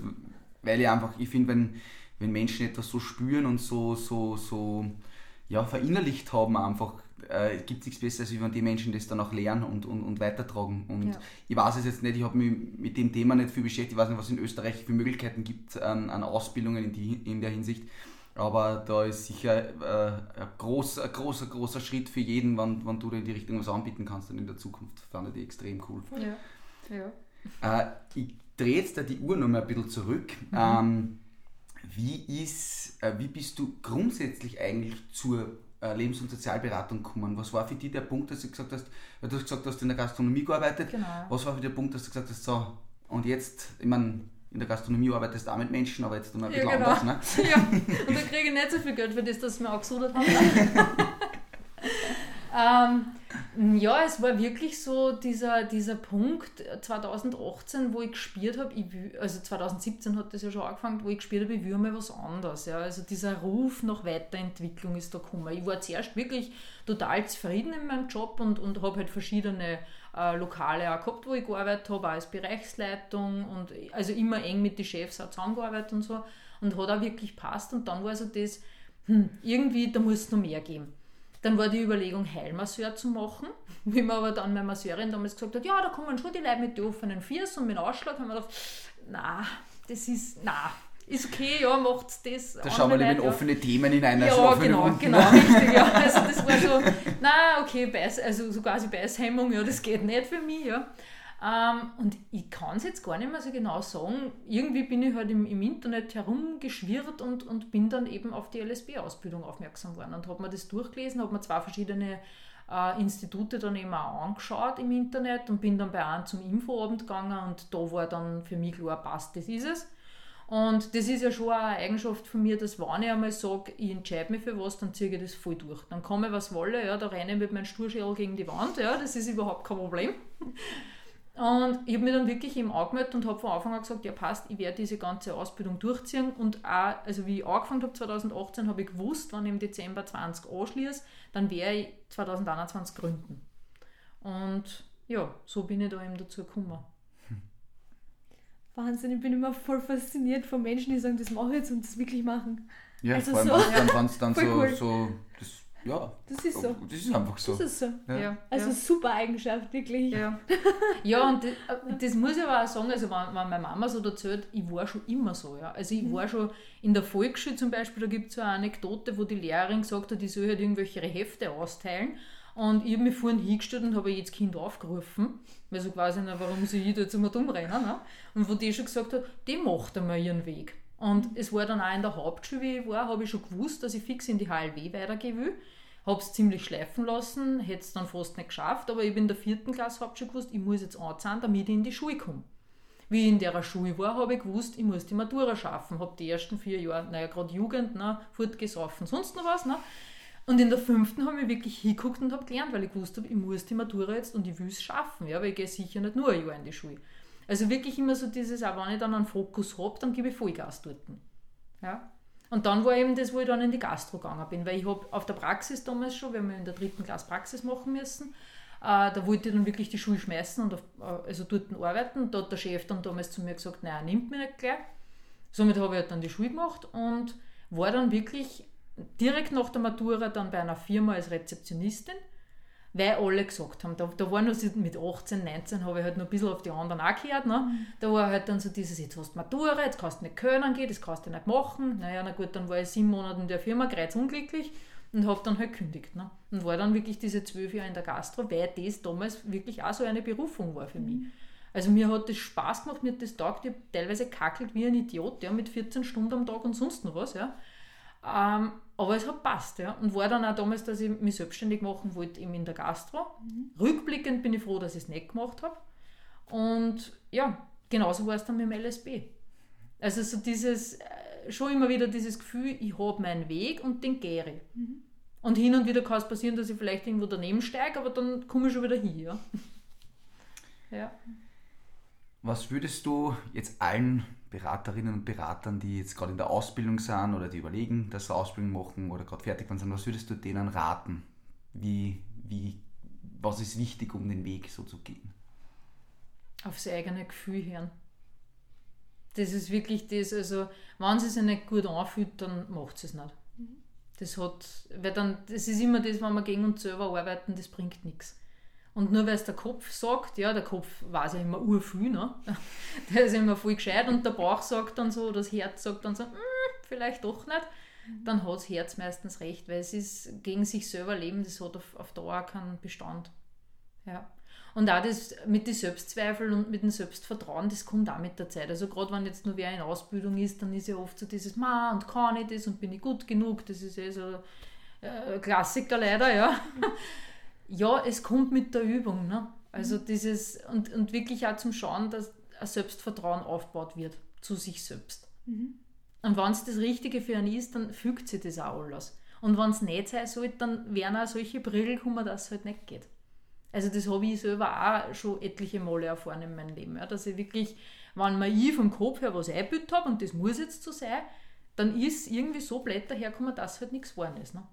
weil ich einfach, ich finde, wenn wenn Menschen etwas so spüren und so, so, so ja, verinnerlicht haben einfach, äh, gibt es nichts Besseres, als wenn die Menschen das dann auch lernen und, und, und weitertragen. Und ja. ich weiß es jetzt nicht, ich habe mich mit dem Thema nicht viel beschäftigt, ich weiß nicht, was es in Österreich für Möglichkeiten gibt an, an Ausbildungen in, die, in der Hinsicht. Aber da ist sicher äh, ein, groß, ein großer, großer Schritt für jeden, wenn, wenn du in die Richtung was anbieten kannst dann in der Zukunft. Fand ich extrem cool. Ja. ja. Äh, ich drehe jetzt da die Uhr noch mal ein bisschen zurück. Mhm. Ähm, wie, ist, äh, wie bist du grundsätzlich eigentlich zur Lebens- und Sozialberatung gekommen? Was war für dich der Punkt, dass du gesagt hast, weil du hast gesagt, du hast in der Gastronomie gearbeitet, genau. was war für dich der Punkt, dass du gesagt hast, so, und jetzt, ich meine, in der Gastronomie arbeitest du auch mit Menschen, aber jetzt dann ein bisschen ja, genau. anders. Ne? Ja, und da kriege ich nicht so viel Geld für das, dass wir angesudert haben. ähm, ja, es war wirklich so dieser, dieser Punkt 2018, wo ich gespürt habe, also 2017 hat das ja schon angefangen, wo ich gespürt habe, ich will mal was anderes. Ja. Also dieser Ruf nach Weiterentwicklung ist da gekommen. Ich war zuerst wirklich total zufrieden in meinem Job und, und habe halt verschiedene äh, Lokale auch gehabt, wo ich gearbeitet habe, auch als Bereichsleitung und also immer eng mit den Chefs auch zusammengearbeitet und so und hat auch wirklich passt und dann war so das, hm, irgendwie, da muss es noch mehr geben. Dann war die Überlegung, Heilmasseur zu machen. Wie mir aber dann meine Masseurin damals gesagt hat, ja, da kommen schon die Leute mit den offenen Fiers und mit Ausschlag, haben wir gedacht, na, das ist, na, ist okay, ja, macht das. Da schauen wir lieber in offene Themen in einer Ja, genau, genau, richtig, ja. Also das war so, na, okay, Beiß, also so quasi Beißhemmung, ja, das geht nicht für mich, ja. Ähm, und ich kann es jetzt gar nicht mehr so genau sagen. Irgendwie bin ich halt im, im Internet herumgeschwirrt und, und bin dann eben auf die LSB-Ausbildung aufmerksam geworden und habe mir das durchgelesen, habe mir zwei verschiedene äh, Institute dann eben auch angeschaut im Internet und bin dann bei einem zum Infoabend gegangen und da war dann für mich klar, passt, das ist es. Und das ist ja schon eine Eigenschaft von mir, dass wenn ich einmal sage, ich entscheide mich für was, dann ziehe ich das voll durch. Dann komme was wolle, ja, da renne ich mit meinem Sturschädel gegen die Wand, ja, das ist überhaupt kein Problem. Und ich habe mich dann wirklich im angemeldet und habe von Anfang an gesagt, ja passt, ich werde diese ganze Ausbildung durchziehen. Und auch, also wie ich angefangen habe 2018, habe ich gewusst, wenn ich im Dezember 20 anschließe, dann werde ich 2021 gründen. Und ja, so bin ich da eben dazu gekommen. Wahnsinn, ich bin immer voll fasziniert von Menschen, die sagen, das mache ich jetzt und das wirklich machen. Ja, also vor allem, so, dann, dann, dann so, cool. so das ja, Das ist so. das ist einfach so. Das ist so. Ja. Ja, Also ja. super Eigenschaft, wirklich. Ja, ja und das, das muss ich aber auch sagen, also wenn, wenn meine Mama so erzählt, ich war schon immer so. Ja. Also ich war schon in der Volksschule zum Beispiel, da gibt es so eine Anekdote, wo die Lehrerin gesagt hat, ich soll halt irgendwelche Hefte austeilen. Und ich habe mich vorhin hingestellt und habe jedes Kind aufgerufen, weil so quasi, na, warum soll ich da jetzt immer dumm rennen? Ne? Und wo die schon gesagt hat, die macht einmal ihren Weg. Und es war dann auch in der Hauptschule, wie ich war, habe ich schon gewusst, dass ich fix in die HLW weitergehen will. Habe es ziemlich schleifen lassen, hätte es dann fast nicht geschafft, aber ich bin in der vierten Klasse, habe schon gewusst, ich muss jetzt anzahlen, damit ich in die Schule komme. Wie ich in der Schule war, habe ich gewusst, ich muss die Matura schaffen. Habe die ersten vier Jahre, naja, gerade Jugend, ne, fortgesoffen, sonst noch was. Ne? Und in der fünften habe ich wirklich hingeguckt und habe gelernt, weil ich gewusst habe, ich muss die Matura jetzt und ich will es schaffen, ja, weil ich gehe sicher nicht nur ein Jahr in die Schule. Also wirklich immer so dieses, auch wenn ich dann einen Fokus habe, dann gebe ich Vollgas dort. Ja. Und dann war eben das, wo ich dann in die Gastro gegangen bin, weil ich habe auf der Praxis damals schon, wir haben ja in der dritten Klasse Praxis machen müssen, äh, da wollte ich dann wirklich die Schule schmeißen und auf, äh, also dort arbeiten. Da hat der Chef dann damals zu mir gesagt, er nimmt mich nicht gleich. Somit habe ich halt dann die Schule gemacht und war dann wirklich direkt nach der Matura dann bei einer Firma als Rezeptionistin, weil alle gesagt haben, da, da war noch so mit 18, 19, habe ich halt noch ein bisschen auf die anderen auch gehört. Ne? Da war halt dann so dieses, jetzt hast du Matura, jetzt kannst du nicht können gehen, das kannst du nicht machen. Naja, na gut, dann war ich sieben Monate in der Firma, unglücklich und habe dann halt gekündigt. Ne? Und war dann wirklich diese zwölf Jahre in der Gastro, weil das damals wirklich auch so eine Berufung war für mich. Also mir hat das Spaß gemacht, mir hat das taugt, ich habe teilweise kackelt wie ein Idiot, ja, mit 14 Stunden am Tag und sonst noch was, ja. Ähm, aber es hat passt, ja. Und war dann auch damals, dass ich mich selbstständig machen wollte, eben in der Gastro. Rückblickend bin ich froh, dass ich es nicht gemacht habe. Und ja, genauso war es dann mit dem LSB. Also so dieses, äh, schon immer wieder dieses Gefühl, ich habe meinen Weg und den gehe ich. Und hin und wieder kann es passieren, dass ich vielleicht irgendwo daneben steige, aber dann komme ich schon wieder hin, ja. ja. Was würdest du jetzt allen Beraterinnen und Beratern, die jetzt gerade in der Ausbildung sind oder die überlegen, dass sie Ausbildung machen oder gerade fertig sind, was würdest du denen raten? Wie, wie, was ist wichtig, um den Weg so zu gehen? aufs eigene Gefühl hören. Das ist wirklich das, also wenn sie sich nicht gut anfühlt, dann macht sie es nicht. Das hat, weil dann, das ist immer das, wenn wir gegen uns selber arbeiten, das bringt nichts. Und nur weil es der Kopf sagt, ja, der Kopf weiß ja immer urviel, ne? der ist immer voll gescheit und der Bauch sagt dann so, das Herz sagt dann so, "Mm, vielleicht doch nicht, dann hat das Herz meistens recht, weil es ist gegen sich selber leben, das hat auf, auf Dauer keinen Bestand. Ja. Und auch das mit den Selbstzweifeln und mit dem Selbstvertrauen, das kommt auch mit der Zeit. Also gerade wenn jetzt nur wer in Ausbildung ist, dann ist ja oft so dieses, ma, und kann ich das und bin ich gut genug, das ist eh so äh, Klassiker leider, ja. Ja, es kommt mit der Übung, ne? Also dieses, und, und wirklich auch zum Schauen, dass ein Selbstvertrauen aufgebaut wird zu sich selbst. Und wenn es das Richtige für einen ist, dann fügt sich das auch alles. Und wenn es nicht sein sollte, dann werden auch solche Brille kommen, dass es halt nicht geht. Also das habe ich selber auch schon etliche Male erfahren in meinem Leben. Ja, dass ich wirklich, wenn mir ich vom Kopf her was eingebildet habe und das muss jetzt so sein, dann ist irgendwie so blöd daherkommen, dass halt nichts geworden ist. Ne?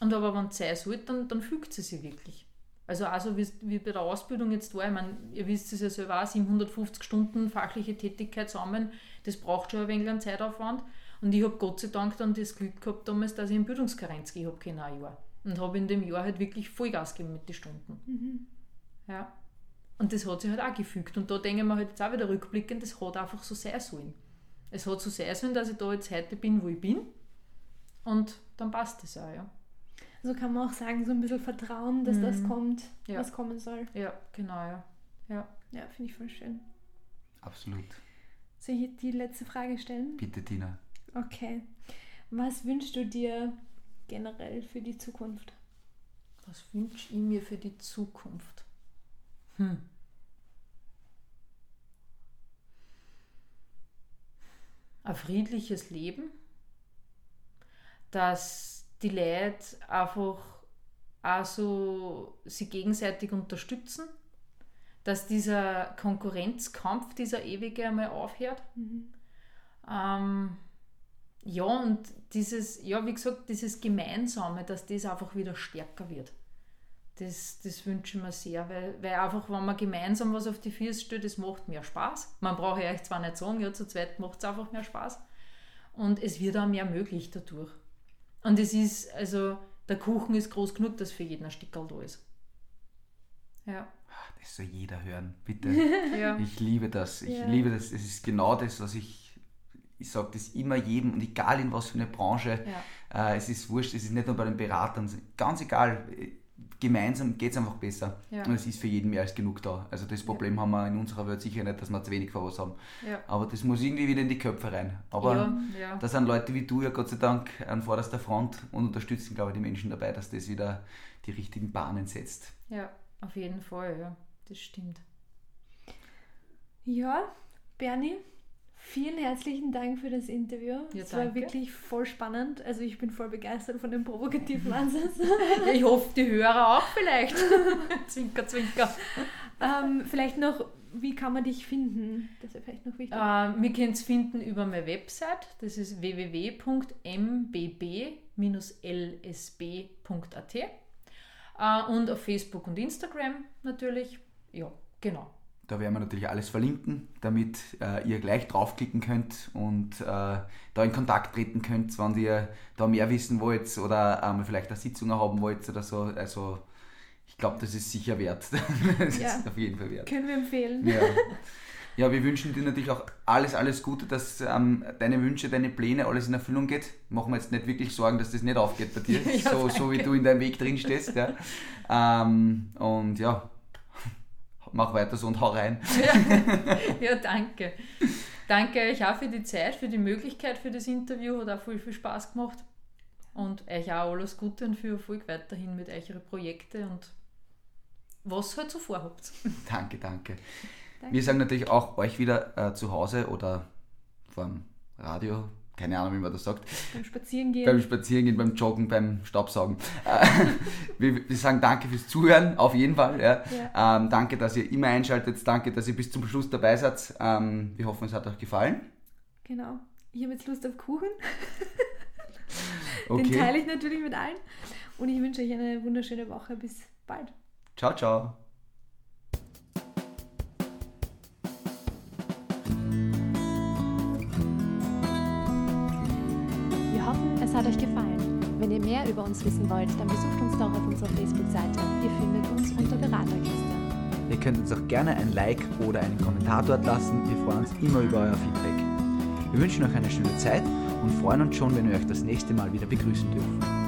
Und aber wenn es sein sollte, dann, dann fügt sie sich wirklich. Also also wie, wie bei der Ausbildung jetzt war, ich meine, ihr wisst es ja selber auch, 750 Stunden fachliche Tätigkeit zusammen, das braucht schon ein wenig an Zeitaufwand. Und ich habe Gott sei Dank dann das Glück gehabt damals, dass ich in Bildungskarenz gehen habe können, ein Jahr. Und habe in dem Jahr halt wirklich Vollgas gegeben mit den Stunden. Ja. Und das hat sich halt auch gefügt. Und da denke ich mir halt jetzt auch wieder rückblickend, das hat einfach so sein sollen. Es hat so sein sollen, dass ich da jetzt heute bin, wo ich bin. Und dann passt das auch, ja. Also kann man auch sagen, so ein bisschen Vertrauen, dass das Mhm. kommt, Ja. was kommen soll. Ja, genau, ja. Ja. Ja, finde ich voll schön. Absolut. Soll ich die letzte Frage stellen? Bitte, Tina. Okay. Was wünschst du dir generell für die Zukunft? Was wünsche ich mir für die Zukunft? Hm. Ein friedliches Leben, dass die Leute einfach auch so sie gegenseitig unterstützen, dass dieser Konkurrenzkampf, dieser ewige einmal aufhört. Ähm, ja, und dieses, ja, wie gesagt, dieses Gemeinsame, dass das einfach wieder stärker wird. Das, das wünsche ich mir sehr, weil, weil einfach, wenn man gemeinsam was auf die Füße stellt, das macht mehr Spaß. Man braucht ja euch zwar nicht sagen, ja, zu zweit macht es einfach mehr Spaß. Und es wird auch mehr möglich dadurch. Und es ist, also, der Kuchen ist groß genug, dass für jeden ein Stickerl da ist. Ja. Das soll jeder hören, bitte. ja. Ich liebe das. Ich Ja. liebe das. Es ist genau das, was ich, ich sage das immer jedem und egal in was für eine Branche. Ja. Äh, es ist wurscht, es ist nicht nur bei den Beratern, ganz egal. Gemeinsam geht es einfach besser. Ja. Und es ist für jeden mehr als genug da. Also das Problem haben wir in unserer Welt sicher nicht, dass wir zu wenig von was haben. Ja. Aber das muss irgendwie wieder in die Köpfe rein. Aber ja, ja. da sind Leute wie du ja Gott sei Dank an vorderster Front und unterstützen, glaube ich, die Menschen dabei, dass das wieder die richtigen Bahnen setzt. ja, auf jeden Fall, ja. Das stimmt. Ja, Bernie, vielen herzlichen Dank für das Interview. Ja, es war danke. wirklich voll spannend. Also ich bin voll begeistert von dem provokativen Ansatz. Ja, ich hoffe, die Hörer auch vielleicht. zwinker, zwinker. ähm, vielleicht noch, wie kann man dich finden? Das wäre vielleicht noch wichtig. Äh, wir können es finden über meine Website, das ist www.mbb-lsb.at äh, und auf Facebook und Instagram natürlich. Ja, genau. Da werden wir natürlich alles verlinken, damit äh, ihr gleich draufklicken könnt und äh, da in Kontakt treten könnt, wenn ihr da mehr wissen wollt oder ähm, vielleicht eine Sitzung haben wollt oder so. Also ich glaube, das ist sicher wert. das Ja. ist auf jeden Fall wert. Können wir empfehlen. Ja. ja, wir wünschen dir natürlich auch alles, alles Gute, dass ähm, deine Wünsche, deine Pläne, alles in Erfüllung geht. Machen wir jetzt nicht wirklich Sorgen, dass das nicht aufgeht bei dir, Ja, so, so wie du in deinem Weg drin stehst. Ja. Ähm, und ja, mach weiter so und hau rein. Ja, ja danke. Danke euch auch für die Zeit, für die Möglichkeit für das Interview. Hat auch viel, viel Spaß gemacht. Und euch auch alles Gute und viel Erfolg weiterhin mit euren Projekten und was halt so vorhabt. Danke, danke. Danke. Wir sagen natürlich auch euch wieder äh, zu Hause oder vom Radio, keine Ahnung, wie man das sagt, Beim Spazierengehen. beim Spazierengehen, beim Joggen, beim Staubsaugen. Äh, wir, wir sagen danke fürs Zuhören, auf jeden Fall. Ja. Ja. Ähm, danke, dass ihr immer einschaltet, danke, dass ihr bis zum Schluss dabei seid. Ähm, wir hoffen, es hat euch gefallen. Genau. Ich habe jetzt Lust auf Kuchen. Den Okay, teile ich natürlich mit allen. Und ich wünsche euch eine wunderschöne Woche. Bis bald. ciao, ciao. Hat euch gefallen. Wenn ihr mehr über uns wissen wollt, dann besucht uns doch auf unserer Facebook-Seite. Ihr findet uns unter Beraterkiste. Ihr könnt uns auch gerne ein Like oder einen Kommentar dort lassen. Wir freuen uns immer über euer Feedback. Wir wünschen euch eine schöne Zeit und freuen uns schon, wenn wir euch das nächste Mal wieder begrüßen dürfen.